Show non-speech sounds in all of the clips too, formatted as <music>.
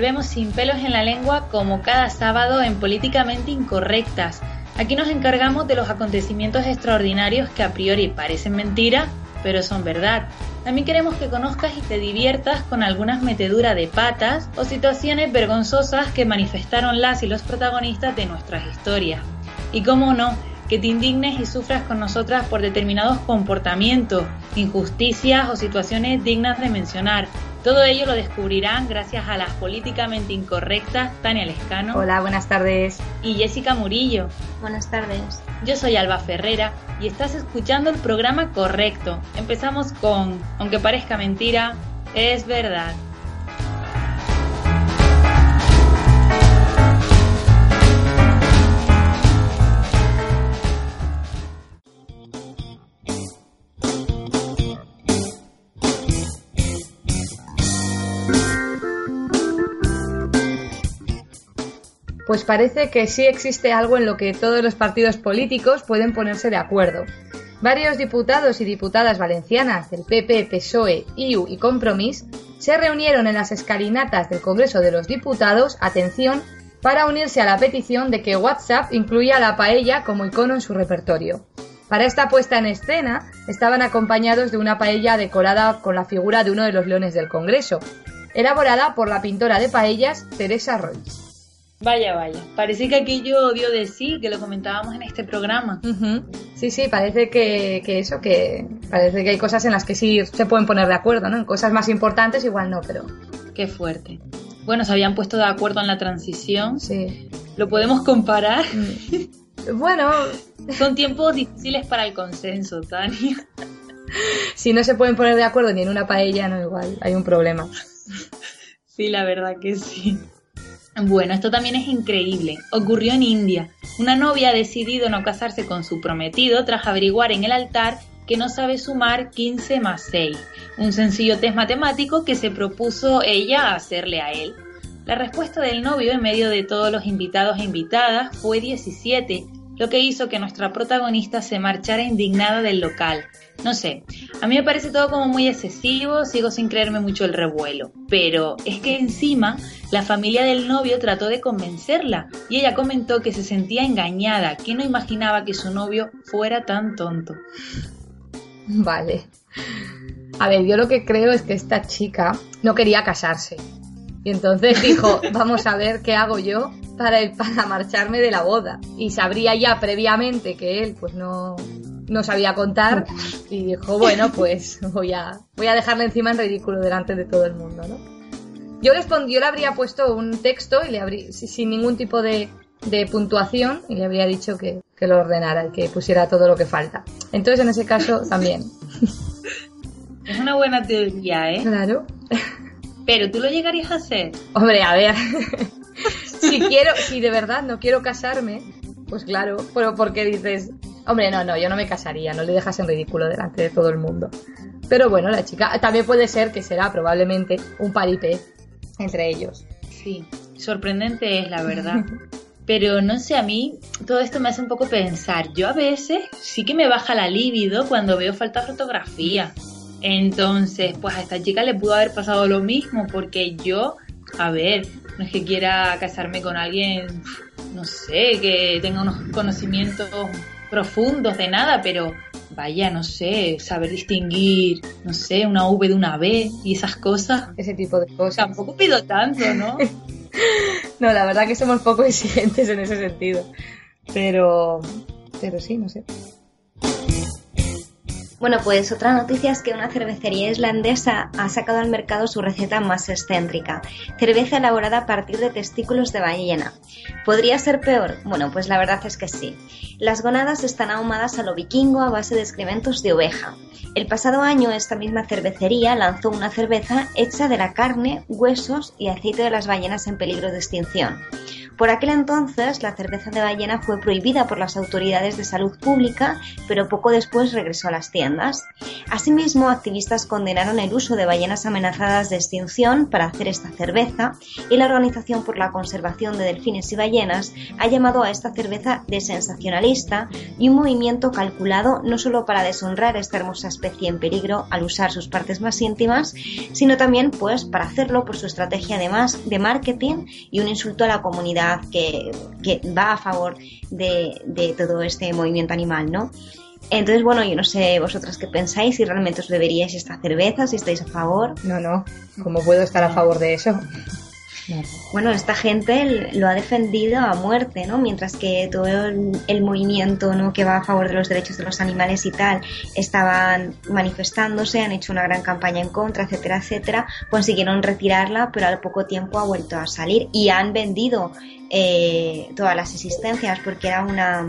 Volvemos sin pelos en la lengua como cada sábado en Políticamente Incorrectas. Aquí nos encargamos de los acontecimientos extraordinarios que a priori parecen mentira, pero son verdad. También queremos que conozcas y te diviertas con algunas meteduras de patas o situaciones vergonzosas que manifestaron las y los protagonistas de nuestras historias. Y cómo no, que te indignes y sufras con nosotras por determinados comportamientos, injusticias o situaciones dignas de mencionar, todo ello lo descubrirán gracias a las políticamente incorrectas Tania Lescano. Hola, buenas tardes. Y Jessica Murillo. Buenas tardes. Yo soy Alba Ferrera y estás escuchando el programa correcto. Empezamos con, aunque parezca mentira, es verdad. Pues parece que sí existe algo en lo que todos los partidos políticos pueden ponerse de acuerdo. Varios diputados y diputadas valencianas del PP, PSOE, IU y Compromís se reunieron en las escalinatas del Congreso de los Diputados, atención, para unirse a la petición de que WhatsApp incluya la paella como icono en su repertorio. Para esta puesta en escena estaban acompañados de una paella decorada con la figura de uno de los leones del Congreso, elaborada por la pintora de paellas Teresa Roig. Vaya, vaya. Parece que aquello dio de sí, que lo comentábamos en este programa. Sí, sí, parece que, eso, que parece que hay cosas en las que sí se pueden poner de acuerdo, ¿no? En cosas más importantes igual no, pero... Qué fuerte. Bueno, se habían puesto de acuerdo en la transición. Sí. ¿Lo podemos comparar? Mm. Bueno... <laughs> Son tiempos difíciles para el consenso, Tania. si no se pueden poner de acuerdo ni en una paella, no igual, hay un problema. Sí, la verdad que sí. Bueno, esto también es increíble. Ocurrió en India. Una novia ha decidido no casarse con su prometido tras averiguar en el altar que no sabe sumar 15 más 6, un sencillo test matemático que se propuso ella hacerle a él. La respuesta del novio en medio de todos los invitados e invitadas fue 17, lo que hizo que nuestra protagonista se marchara indignada del local. No sé, a mí me parece todo como muy excesivo, sigo sin creerme mucho el revuelo, pero es que encima la familia del novio trató de convencerla y ella comentó que se sentía engañada, que no imaginaba que su novio fuera tan tonto. <laughs> Vale. A ver, yo lo que creo es que esta chica no quería casarse. Y entonces dijo, <laughs> vamos a ver qué hago yo para, <laughs> para marcharme de la boda. Y sabría ya previamente que él pues no, no sabía contar y dijo, bueno, <laughs> pues voy a, voy a dejarle encima en ridículo delante de todo el mundo, ¿no? Yo, le, yo le habría puesto un texto y le habría, sin ningún tipo de, de puntuación y le habría dicho que, que, lo ordenara y que pusiera todo lo que falta. Entonces, en ese caso, <laughs> también. Es una buena teoría, ¿eh? Claro. Pero tú lo llegarías a hacer. Hombre, a ver. Si quiero, si de verdad no quiero casarme, pues claro, pero porque dices, Hombre, no, no, yo no me casaría, no le dejas en ridículo delante de todo el mundo. Pero bueno, la chica también puede ser que será probablemente un paripé entre ellos. Sí, sorprendente es la verdad. <laughs> Pero no sé, a mí todo esto me hace un poco pensar. Yo a veces sí que me baja la libido cuando veo falta de fotografía. Entonces, pues a esta chica le pudo haber pasado lo mismo, porque yo, a ver, no es que quiera casarme con alguien, no sé, que tenga unos conocimientos profundos de nada, pero vaya, no sé, saber distinguir, no sé, una V de una B y esas cosas. Ese tipo de cosas. Tampoco pido tanto, ¿no? <laughs> no, la verdad que somos poco exigentes en ese sentido. Pero, pero sí, no sé. Bueno, pues otra noticia es que una cervecería islandesa ha sacado al mercado su receta más excéntrica, cerveza elaborada a partir de testículos de ballena. ¿Podría ser peor? Bueno, pues la verdad es que sí. Las gonadas están ahumadas a lo vikingo a base de excrementos de oveja. El pasado año esta misma cervecería lanzó una cerveza hecha de la carne, huesos y aceite de las ballenas en peligro de extinción. Por aquel entonces, la cerveza de ballena fue prohibida por las autoridades de salud pública, pero poco después regresó a las tiendas. Asimismo, activistas condenaron el uso de ballenas amenazadas de extinción para hacer esta cerveza y la Organización por la Conservación de Delfines y Ballenas ha llamado a esta cerveza de sensacionalista y un movimiento calculado no solo para deshonrar esta hermosa especie en peligro al usar sus partes más íntimas, sino también pues para hacerlo por su estrategia de, más, de marketing y un insulto a la comunidad que, va a favor de, todo este movimiento animal, ¿no? Entonces, bueno, yo no sé vosotras qué pensáis, si realmente os beberíais esta cerveza, si estáis a favor. No, no, ¿cómo puedo estar a favor de eso? Bueno, esta gente lo ha defendido a muerte, ¿no? Mientras que todo el, movimiento ¿no? que va a favor de los derechos de los animales y tal estaban manifestándose, han hecho una gran campaña en contra, etcétera, etcétera, consiguieron retirarla, pero al poco tiempo ha vuelto a salir y han vendido eh, todas las existencias porque era una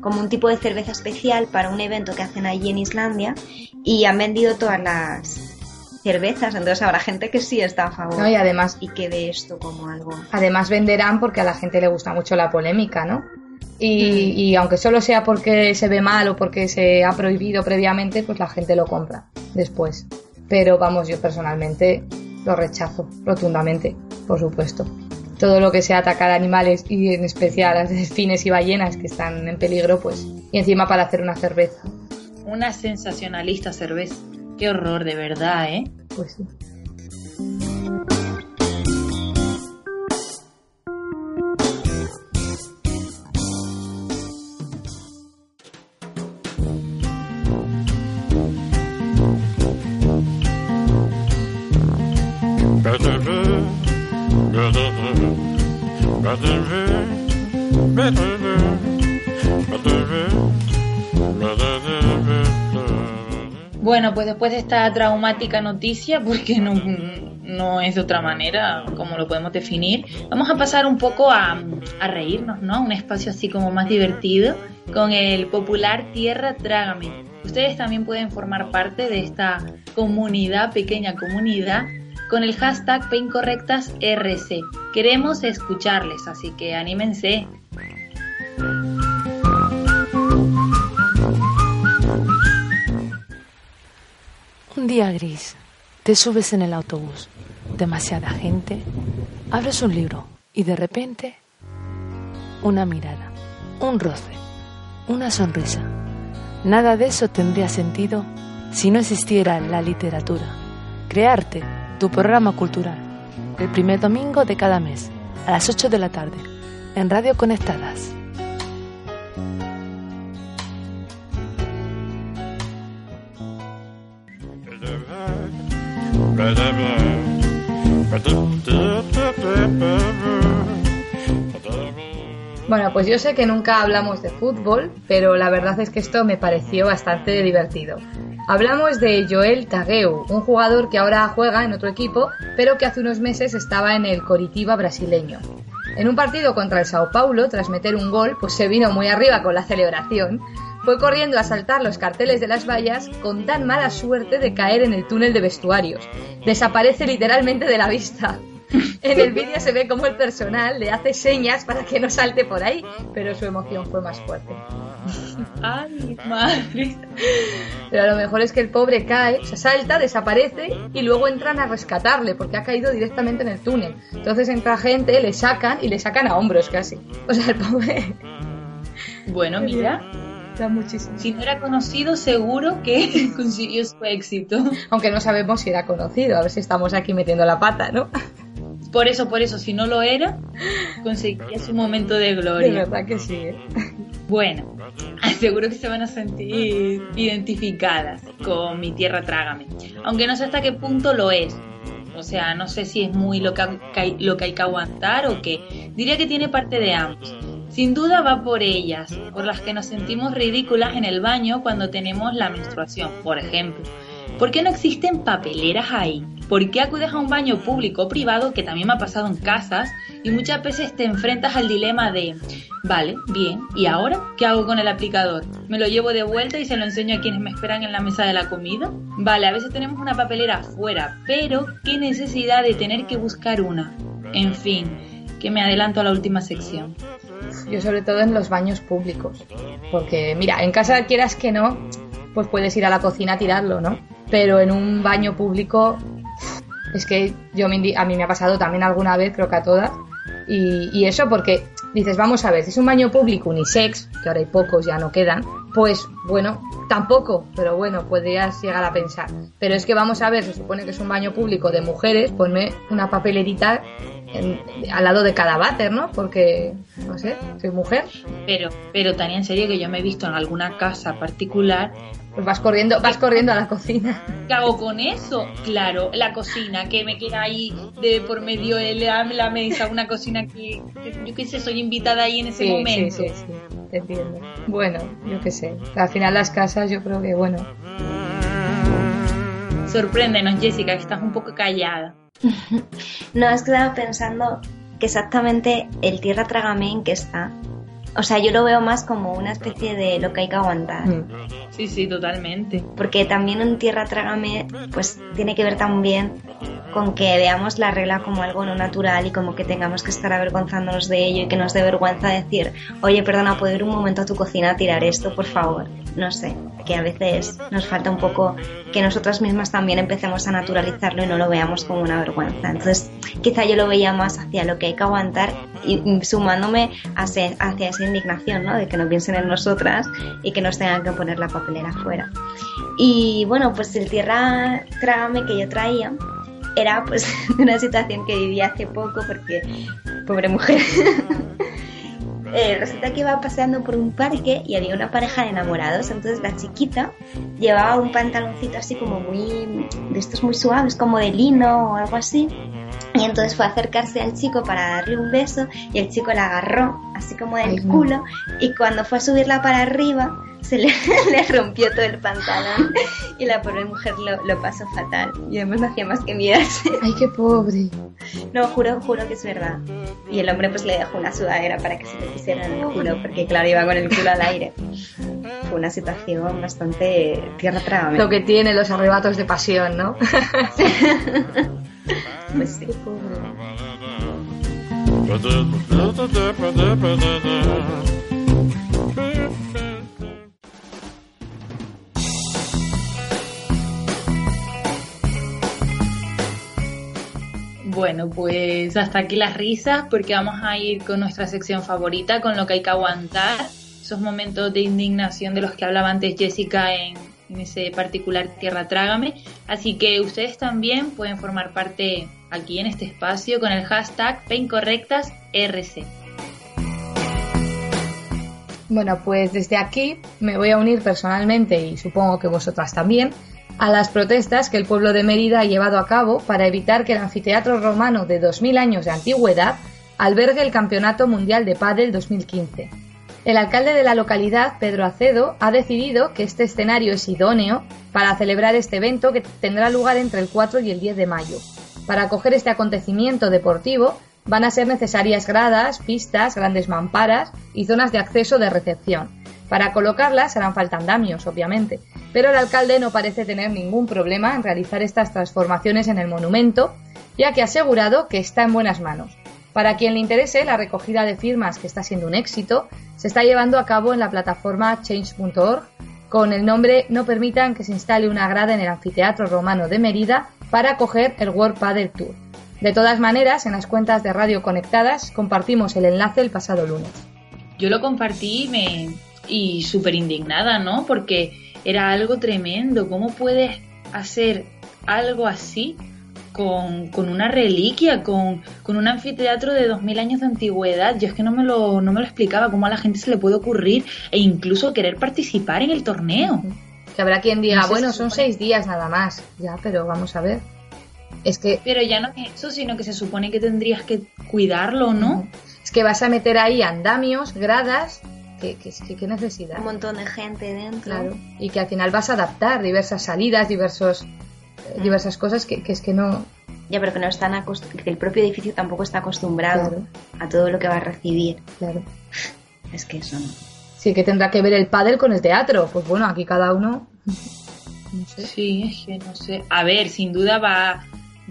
como un tipo de cerveza especial para un evento que hacen allí en Islandia y han vendido todas las cervezas, entonces habrá gente que sí está a favor. y además y que ve esto como algo. Además venderán porque a la gente le gusta mucho la polémica, ¿no? Y, mm. y, aunque solo sea porque se ve mal o porque se ha prohibido previamente, pues la gente lo compra después. Pero vamos, yo personalmente lo rechazo rotundamente, por supuesto. Todo lo que sea atacar a animales y en especial a delfines y ballenas que están en peligro, pues, y encima para hacer una cerveza. Una sensacionalista cerveza. Qué horror, de verdad, ¿eh? Pues. Pues después de esta traumática noticia, porque no, no es de otra manera como lo podemos definir, vamos a pasar un poco a, a reírnos, ¿no? Un espacio así como más divertido con el popular Tierra Trágame. Ustedes también pueden formar parte de esta comunidad, pequeña comunidad, con el hashtag PeinCorrectasRC. Queremos escucharles, así que anímense. Día gris, te subes en el autobús, demasiada gente, abres un libro y de repente una mirada, un roce, una sonrisa. Nada de eso tendría sentido si no existiera la literatura. Crearte tu programa cultural, el primer domingo de cada mes, a las 8 de la tarde, en Radio Conectadas. Bueno, pues yo sé que nunca hablamos de fútbol, pero la verdad es que esto me pareció bastante divertido. Hablamos de Joel Tagueu, un jugador que ahora juega en otro equipo, pero que hace unos meses estaba en el Coritiba brasileño. En un partido contra el Sao Paulo, tras meter un gol, pues se vino muy arriba con la celebración fue corriendo a saltar los carteles de las vallas con tan mala suerte de caer en el túnel de vestuarios. Desaparece literalmente de la vista. En el vídeo se ve como el personal le hace señas para que no salte por ahí, pero su emoción fue más fuerte. ¡Ay, madre! Pero a lo mejor es que el pobre cae, se salta, desaparece y luego entran a rescatarle porque ha caído directamente en el túnel. Entonces entra gente, le sacan y le sacan a hombros casi. O sea, el pobre. Bueno, mira, muchísimo. Si no era conocido, seguro que <laughs> consiguió su éxito. Aunque no sabemos si era conocido, a ver si estamos aquí metiendo la pata, ¿no? Por eso, por eso, si no lo era, conseguía su momento de gloria. De verdad que sí. ¿eh? Bueno, <laughs> seguro que se van a sentir identificadas con mi tierra trágame. Aunque no sé hasta qué punto lo es. O sea, no sé si es muy lo que, lo que hay que aguantar o qué. Diría que tiene parte de ambos Sin duda va por ellas, por las que nos sentimos ridículas en el baño cuando tenemos la menstruación, por ejemplo. ¿Por qué no existen papeleras ahí? ¿Por qué acudes a un baño público o privado, que también me ha pasado en casas, y muchas veces te enfrentas al dilema de, vale, bien, ¿y ahora qué hago con el aplicador? ¿Me lo llevo de vuelta y se lo enseño a quienes me esperan en la mesa de la comida? Vale, a veces tenemos una papelera afuera, pero ¿qué necesidad de tener que buscar una? En fin, que me adelanto a la última sección. Yo sobre todo en los baños públicos. Porque, mira, en casa quieras que no, pues puedes ir a la cocina a tirarlo, ¿no? Pero en un baño público, es que yo me, a mí me ha pasado también alguna vez, creo que a todas. Y, y eso porque dices, vamos a ver, si es un baño público unisex, que ahora hay pocos, ya no quedan, pues bueno, tampoco, pero bueno, podrías llegar a pensar. Pero es que vamos a ver, se supone que es un baño público de mujeres, ponme una papelerita al lado de cada váter, ¿no? Porque, no sé, soy mujer. Pero, pero Tania, en serio que yo me he visto en alguna casa particular. Pues vas corriendo, vas corriendo a la cocina. ¿Qué hago con eso? Claro, la cocina, que me queda ahí de por medio de la, la mesa, una cocina que, yo qué sé, soy invitada ahí en ese momento. Sí, sí, sí, te entiendo. Bueno, yo qué sé. Al final las casas yo creo que, bueno. Sorpréndenos, Jessica, que estás un poco callada. No, es que estaba pensando que exactamente el tierra trágame en que está. O sea, yo lo veo más como una especie de lo que hay que aguantar. Mm. Sí, sí, totalmente. Porque también un tierra trágame, pues tiene que ver también con que veamos la regla como algo no natural y como que tengamos que estar avergonzándonos de ello y que nos dé vergüenza decir, oye, perdona, ¿puedo ir un momento a tu cocina a tirar esto, por favor? No sé, que a veces nos falta un poco que nosotras mismas también empecemos a naturalizarlo y no lo veamos como una vergüenza. Entonces, quizá yo lo veía más hacia lo que hay que aguantar y sumándome hacia, esa indignación, ¿no? De que no piensen en nosotras y que nos tengan que poner la papelera afuera. Y bueno, pues el tierra trágame que yo traía era pues <laughs> una situación que viví hace poco porque, pobre mujer, <laughs> eh, resulta que iba paseando por un parque y había una pareja de enamorados, entonces la chiquita llevaba un pantaloncito así como muy, de estos muy suaves, como de lino o algo así. Y entonces fue a acercarse al chico para darle un beso y el chico la agarró así como del culo. Y cuando fue a subirla para arriba se le, rompió todo el pantalón y la pobre mujer lo, pasó fatal. Y además no hacía más que mirarse. Ay, qué pobre. No, juro, juro que es verdad. Y el hombre pues le dejó una sudadera para que se le pusiera en el culo, porque claro, iba con el culo al aire. Fue una situación bastante tierra trágame. Lo que tiene los arrebatos de pasión, ¿no? pues sí. Bueno, pues hasta aquí las risas porque vamos a ir con nuestra sección favorita, con lo que hay que aguantar, esos momentos de indignación de los que hablaba antes Jessica en, ese particular Tierra Trágame. Así que ustedes también pueden formar parte aquí en este espacio con el hashtag PeinCorrectasRC. Bueno, pues desde aquí me voy a unir personalmente y supongo que vosotras también a las protestas que el pueblo de Mérida ha llevado a cabo para evitar que el anfiteatro romano de 2000 años de antigüedad albergue el Campeonato Mundial de Pádel 2015. El alcalde de la localidad, Pedro Acedo, ha decidido que este escenario es idóneo para celebrar este evento que tendrá lugar entre el 4 y el 10 de mayo. Para acoger este acontecimiento deportivo van a ser necesarias gradas, pistas, grandes mamparas y zonas de acceso de recepción. Para colocarlas harán falta andamios, obviamente, pero el alcalde no parece tener ningún problema en realizar estas transformaciones en el monumento, ya que ha asegurado que está en buenas manos. Para quien le interese, la recogida de firmas, que está siendo un éxito, se está llevando a cabo en la plataforma change.org con el nombre No permitan que se instale una grada en el anfiteatro romano de Mérida para acoger el World Padel Tour. De todas maneras, en las cuentas de Radio Conectadas compartimos el enlace el pasado lunes. Yo lo compartí y me, súper indignada, ¿no? Porque era algo tremendo. ¿Cómo puedes hacer algo así con, una reliquia, con, un anfiteatro de 2000 años de antigüedad? Yo es que no me, lo, no me lo explicaba cómo a la gente se le puede ocurrir e incluso querer participar en el torneo. Que habrá quien diga, bueno, son seis días nada más. Ya, pero vamos a ver. Es que... Pero ya no es eso, sino que se supone que tendrías que cuidarlo, ¿no? Es que vas a meter ahí andamios, gradas, que, que- qué necesidad. Un montón de gente dentro. Claro. Y que al final vas a adaptar diversas salidas, diversos, eh, Mm. diversas cosas que, que es que no. Ya, pero que no están acost- que el propio edificio tampoco está acostumbrado Claro. a todo lo que va a recibir. Claro. Es que eso no. Sí, que tendrá que ver el pádel con el teatro. Pues bueno, aquí cada uno. <laughs> No sé. Sí, es que no sé. A ver, sin duda va,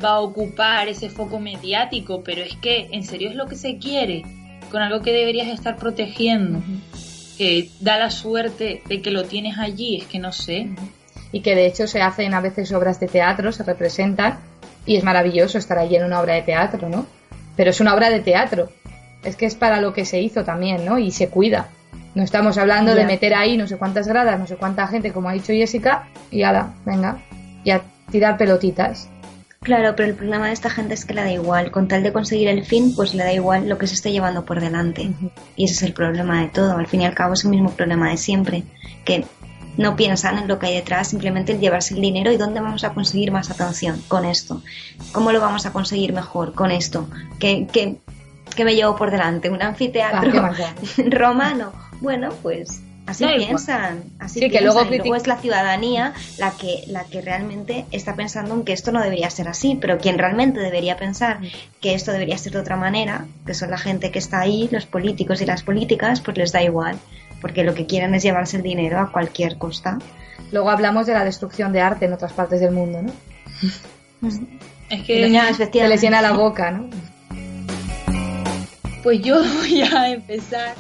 va a ocupar ese foco mediático, pero es que en serio es lo que se quiere, con algo que deberías estar protegiendo. Que da la suerte de que lo tienes allí, es que no sé. Y que de hecho se hacen a veces obras de teatro, se representan. Y es maravilloso estar allí en una obra de teatro, ¿no? Pero es una obra de teatro. Es que es para lo que se hizo también, ¿no? Y se cuida. No estamos hablando de meter ahí no sé cuántas gradas, no sé cuánta gente, como ha dicho Jessica, y ala, venga, y a tirar pelotitas. Claro, pero el problema de esta gente es que le da igual. Con tal de conseguir el fin, pues le da igual lo que se esté llevando por delante. Y ese es el problema de todo. Al fin y al cabo es el mismo problema de siempre. Que no piensan en lo que hay detrás, simplemente el llevarse el dinero y dónde vamos a conseguir más atención con esto. ¿Cómo lo vamos a conseguir mejor con esto? ¿Qué, qué, qué me llevo por delante? ¿Un Ah, anfiteatro da. <laughs> romano? Bueno, pues así igual. piensan. Así Sí, que piensan. luego Y luego es la ciudadanía la que, la que realmente está pensando en que esto no debería ser así, pero quien realmente debería pensar que esto debería ser de otra manera, que son la gente que está ahí, los políticos y las políticas, pues les da igual, porque lo que quieren es llevarse el dinero a cualquier costa. Luego hablamos de la destrucción de arte en otras partes del mundo, ¿no? Es Que Ya, se les llena la boca, ¿no? Pues yo <laughs> voy a empezar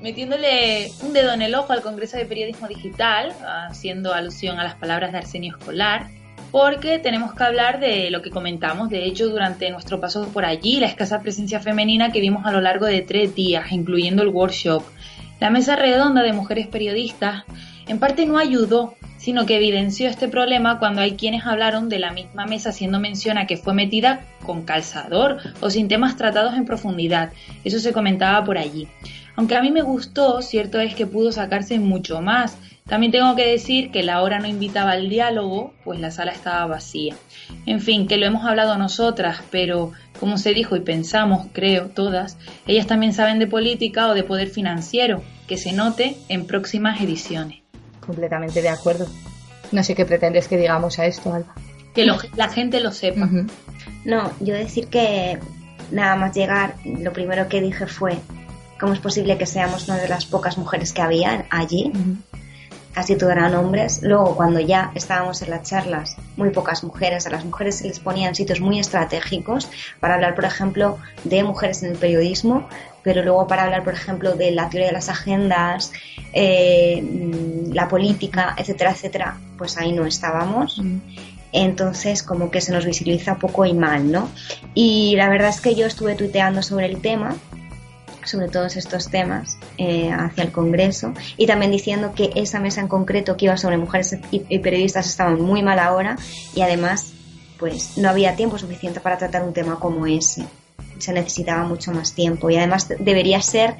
metiéndole un dedo en el ojo al Congreso de Periodismo Digital, haciendo alusión a las palabras de Arsenio Escolar, porque tenemos que hablar de lo que comentamos, de hecho, durante nuestro paso por allí, la escasa presencia femenina que vimos a lo largo de tres días, incluyendo el workshop. La mesa redonda de mujeres periodistas en parte no ayudó, sino que evidenció este problema cuando hay quienes hablaron de la misma mesa haciendo mención a que fue metida con calzador o sin temas tratados en profundidad. Eso se comentaba por allí. Aunque a mí me gustó, cierto es que pudo sacarse mucho más. También tengo que decir que la hora no invitaba al diálogo, pues la sala estaba vacía. En fin, que lo hemos hablado nosotras, pero como se dijo y pensamos, creo, todas, ellas también saben de política o de poder financiero, que se note en próximas ediciones. Completamente de acuerdo. No sé qué pretendes que digamos a esto, Alba. Que lo- la gente lo sepa. No, yo decir que nada más llegar, lo primero que dije fue, ¿cómo es posible que seamos una de las pocas mujeres que había allí? Ujú. casi todo eran hombres. Luego, cuando ya estábamos en las charlas, muy pocas mujeres, a las mujeres se les ponían sitios muy estratégicos para hablar, por ejemplo, de mujeres en el periodismo, pero luego para hablar, por ejemplo, de la teoría de las agendas, eh, mm, la política, etcétera, etcétera, pues ahí no estábamos. Entonces, como que se nos visibiliza poco y mal, ¿no? Y la verdad es que yo estuve tuiteando sobre el tema, sobre todos estos temas eh, hacia el Congreso y también diciendo que esa mesa en concreto que iba sobre mujeres y, periodistas estaba muy mala hora y además pues no había tiempo suficiente para tratar un tema como ese se necesitaba mucho más tiempo y además debería ser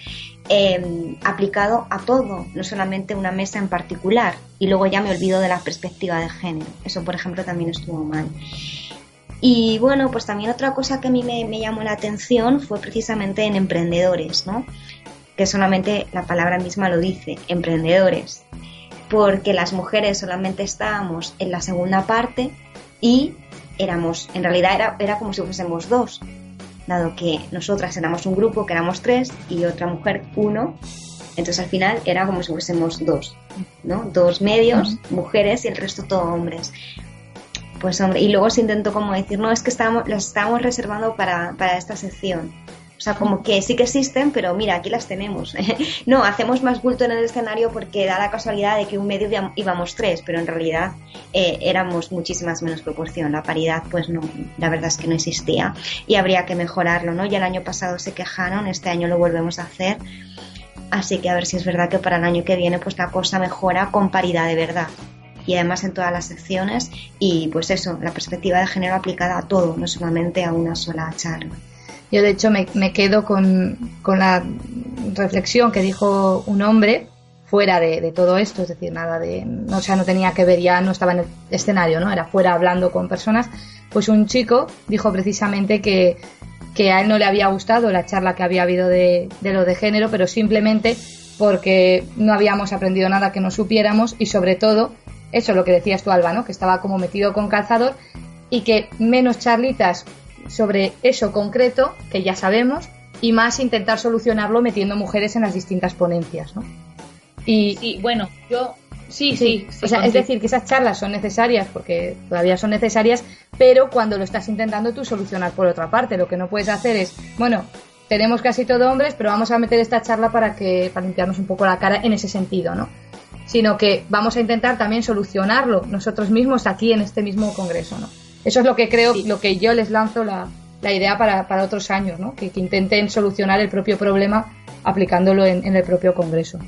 eh, aplicado a todo, no solamente una mesa en particular. Y luego ya me olvido de la perspectiva de género. Eso, por ejemplo, también estuvo mal. Y bueno, pues también otra cosa que a mí me, me llamó la atención fue precisamente en emprendedores, ¿no? Que solamente la palabra misma lo dice, emprendedores. Porque las mujeres solamente estábamos en la segunda parte y éramos, en realidad era, era como si fuésemos dos, dado que nosotras éramos un grupo que éramos tres y otra mujer uno, entonces al final era como si fuésemos dos, ¿no? Dos medios, mujeres y el resto todo hombres. Pues hombre, y luego se intentó como decir, no, es que estábamos, las estábamos reservando para, para esta sección. O sea, como que sí que existen, pero mira, aquí las tenemos. <laughs> no, hacemos más bulto en el escenario porque da la casualidad de que un medio íbamos tres, pero en realidad eh, éramos muchísimas menos proporción. La paridad, pues no, la verdad es que no existía y habría que mejorarlo, ¿no? Ya el año pasado se quejaron, este año lo volvemos a hacer. Así que a ver si es verdad que para el año que viene pues la cosa mejora con paridad de verdad y además en todas las secciones y pues eso, la perspectiva de género aplicada a todo, no solamente a una sola charla. Yo de hecho me, quedo con, con, la reflexión que dijo un hombre fuera de, de, todo esto, es decir, nada de, o sea, no tenía que ver, ya no estaba en el escenario, ¿no? Era fuera hablando con personas, pues un chico dijo precisamente que, que a él no le había gustado la charla que había habido de, de lo de género, pero simplemente porque no habíamos aprendido nada que no supiéramos y sobre todo, eso lo que decías tú, Alba, ¿no? que estaba como metido con calzador y que menos charlitas sobre eso concreto, que ya sabemos, y más intentar solucionarlo metiendo mujeres en las distintas ponencias. ¿no? Y, sí, bueno, yo Sí, sí. o sea, es decir, que esas charlas son necesarias porque todavía son necesarias, pero cuando lo estás intentando tú solucionar por otra parte, lo que no puedes hacer es, bueno, tenemos casi todo hombres, pero vamos a meter esta charla para que para limpiarnos un poco la cara en ese sentido, ¿no? Sino que vamos a intentar también solucionarlo nosotros mismos aquí en este mismo congreso, ¿no? Eso es lo que creo, lo que yo les lanzo la, la idea para, para, otros años, ¿no? Que, intenten solucionar el propio problema aplicándolo en, en el propio congreso.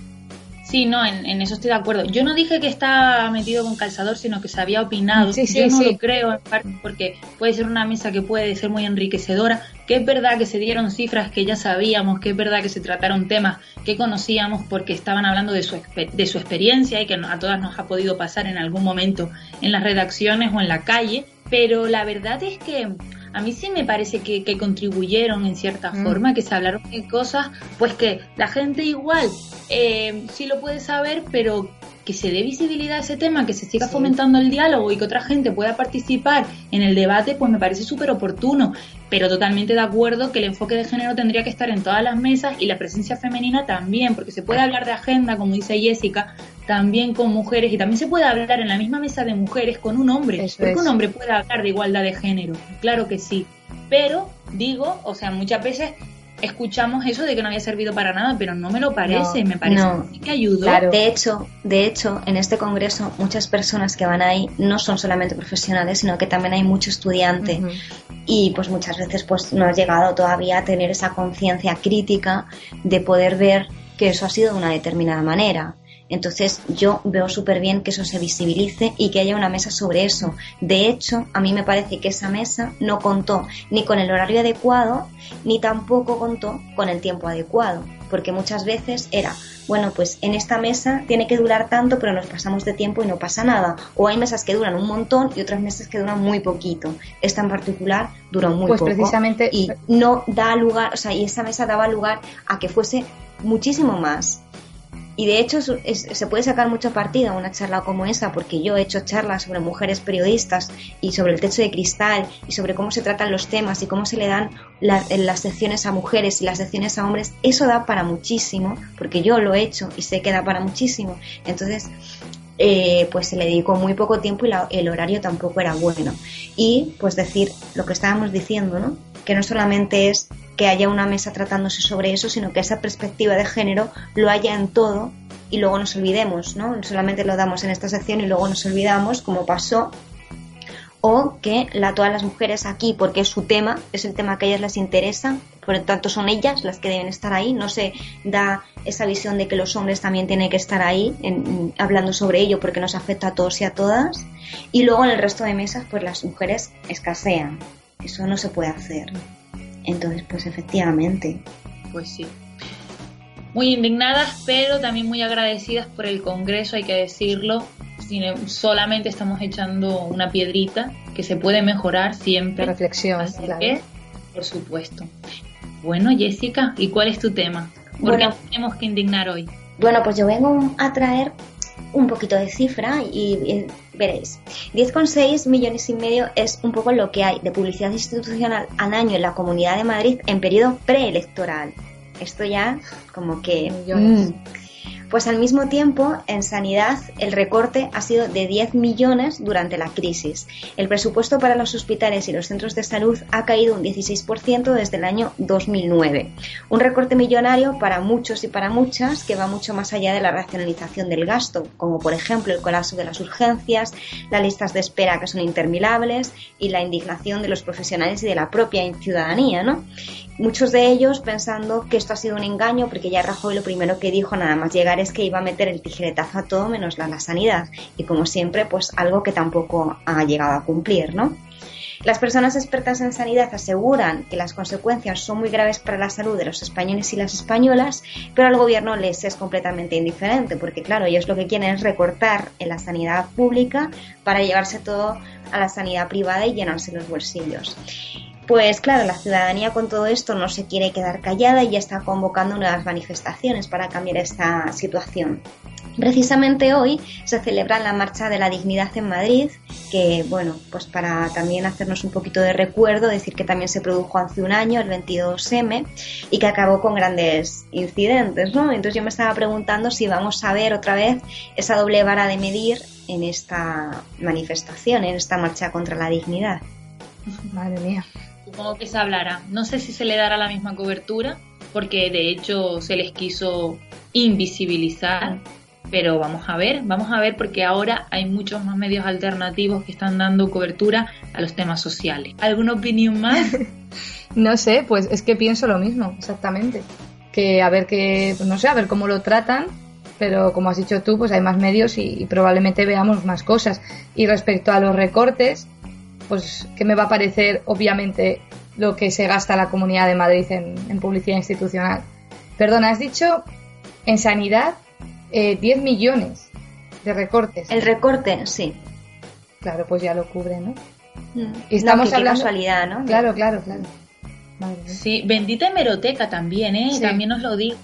Sí, no, en, eso estoy de acuerdo. Yo no dije que está metido con calzador, sino que se había opinado. Sí, sí, Yo no lo creo, en parte porque puede ser una mesa que puede ser muy enriquecedora, que es verdad que se dieron cifras que ya sabíamos, que es verdad que se trataron temas que conocíamos porque estaban hablando de su, de su experiencia y que a todas nos ha podido pasar en algún momento en las redacciones o en la calle, pero la verdad es que a mí sí me parece que, contribuyeron en cierta mm. forma, que se hablaron de cosas, pues que la gente igual eh, sí lo puede saber, pero que se dé visibilidad a ese tema, que se siga fomentando el diálogo y que otra gente pueda participar en el debate, pues me parece súper oportuno. Pero totalmente de acuerdo que el enfoque de género tendría que estar en todas las mesas y la presencia femenina también, porque se puede hablar de agenda, como dice Jessica, también con mujeres y también se puede hablar en la misma mesa de mujeres con un hombre. porque un hombre puede hablar de igualdad de género, claro que sí. Pero digo, o sea, muchas veces escuchamos eso de que no había servido para nada, pero no me lo parece, me parece que ayudó. De hecho, de hecho, en este congreso muchas personas que van ahí no son solamente profesionales, sino que también hay mucho estudiante. Y pues muchas veces pues no has llegado todavía a tener esa conciencia crítica de poder ver que eso ha sido de una determinada manera. Entonces yo veo súper bien que eso se visibilice y que haya una mesa sobre eso. De hecho, a mí me parece que esa mesa no contó ni con el horario adecuado, ni tampoco contó con el tiempo adecuado, porque muchas veces era, bueno, pues en esta mesa tiene que durar tanto, pero nos pasamos de tiempo y no pasa nada. O hay mesas que duran un montón y otras mesas que duran muy poquito. Esta en particular duró muy pues precisamente y no da lugar, o sea, y esa mesa daba lugar a que fuese muchísimo más. Y de hecho se puede sacar mucho partido a una charla como esa, porque yo he hecho charlas sobre mujeres periodistas y sobre el techo de cristal y sobre cómo se tratan los temas y cómo se le dan las secciones a mujeres y las secciones a hombres. Eso da para muchísimo, porque yo lo he hecho y sé que da para muchísimo. Entonces, eh, pues se le dedicó muy poco tiempo y el horario tampoco era bueno. Y pues decir lo que estábamos diciendo, ¿no? Que no solamente es que haya una mesa tratándose sobre eso, sino que esa perspectiva de género lo haya en todo y luego nos olvidemos, ¿no? Solamente lo damos en esta sección y luego nos olvidamos, como pasó, o que la, todas las mujeres aquí, porque es su tema, es el tema que a ellas les interesa, por lo tanto son ellas las que deben estar ahí, no se da esa visión de que los hombres también tienen que estar ahí hablando sobre ello porque nos afecta a todos y a todas, y luego en el resto de mesas pues las mujeres escasean, eso no se puede hacer. Entonces, pues efectivamente. Pues sí. Muy indignadas, pero también muy agradecidas por el Congreso, hay que decirlo. Solamente estamos echando una piedrita que se puede mejorar siempre. La reflexión, claro. por supuesto. Bueno, Jessica, ¿y cuál es tu tema? ¿Por qué tenemos que indignar hoy? Bueno, pues yo vengo a traer un poquito de cifra y, veréis. 10,6 millones y medio es un poco lo que hay de publicidad institucional al año en la Comunidad de Madrid en periodo preelectoral. Esto ya como que... Pues al mismo tiempo, en sanidad, el recorte ha sido de 10 millones durante la crisis. El presupuesto para los hospitales y los centros de salud ha caído un 16% desde el año 2009. Un recorte millonario para muchos y para muchas que va mucho más allá de la racionalización del gasto, como por ejemplo el colapso de las urgencias, las listas de espera que son interminables y la indignación de los profesionales y de la propia ciudadanía, ¿no? Muchos de ellos pensando que esto ha sido un engaño porque ya Rajoy lo primero que dijo nada más llegar es que iba a meter el tijeretazo a todo menos la, la sanidad y como siempre pues algo que tampoco ha llegado a cumplir, ¿no? Las personas expertas en sanidad aseguran que las consecuencias son muy graves para la salud de los españoles y las españolas, pero al gobierno les es completamente indiferente, porque claro, ellos lo que quieren es recortar en la sanidad pública para llevarse todo a la sanidad privada y llenarse los bolsillos. Pues claro, la ciudadanía con todo esto no se quiere quedar callada y ya está convocando nuevas manifestaciones para cambiar esta situación. Precisamente hoy se celebra la Marcha de la Dignidad en Madrid, que bueno, pues para también hacernos un poquito de recuerdo, decir que también se produjo hace un año, el 22M, y que acabó con grandes incidentes, ¿no? Entonces yo me estaba preguntando si vamos a ver otra vez esa doble vara de medir en esta manifestación, en esta marcha contra la dignidad. Madre mía. Supongo que se hablará. No sé si se le dará la misma cobertura, porque de hecho se les quiso invisibilizar pero vamos a ver, vamos a ver porque ahora hay muchos más medios alternativos que están dando cobertura a los temas sociales. ¿Alguna opinión más? <laughs> no sé, pues es que pienso lo mismo, exactamente. Que a ver pues no sé, a ver cómo lo tratan, pero como has dicho tú, pues hay más medios y, probablemente veamos más cosas. Y respecto a los recortes, pues que me va a parecer obviamente lo que se gasta la Comunidad de Madrid en, en publicidad institucional. Perdona, has dicho en sanidad eh, 10 millones de recortes. El recorte, sí. Claro, pues ya lo cubre, ¿no? Mm. Y estamos hablando... casualidad, ¿no? Claro, claro, claro. sí, bendita hemeroteca también, ¿eh? También os lo digo.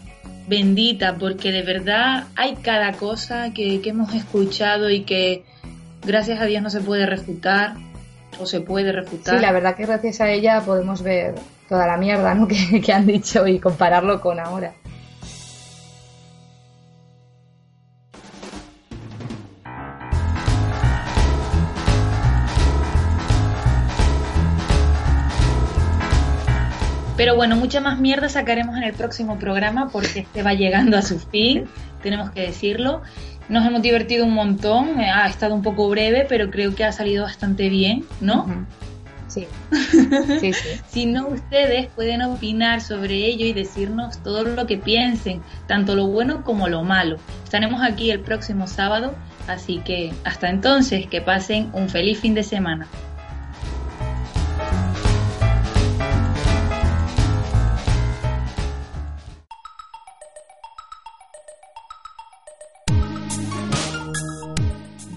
Bendita, porque de verdad hay cada cosa que, hemos escuchado y que gracias a Dios no se puede refutar o se puede refutar. Sí, la verdad que gracias a ella podemos ver toda la mierda ¿no? <laughs> que, que han dicho y compararlo con ahora. Pero bueno, mucha más mierda sacaremos en el próximo programa porque este va llegando a su fin, tenemos que decirlo. Nos hemos divertido un montón, eh, ha estado un poco breve, pero creo que ha salido bastante bien, ¿no? <laughs> Sí. sí, sí. <laughs> si no, ustedes pueden opinar sobre ello y decirnos todo lo que piensen, tanto lo bueno como lo malo. Estaremos aquí el próximo sábado, así que hasta entonces, que pasen un feliz fin de semana.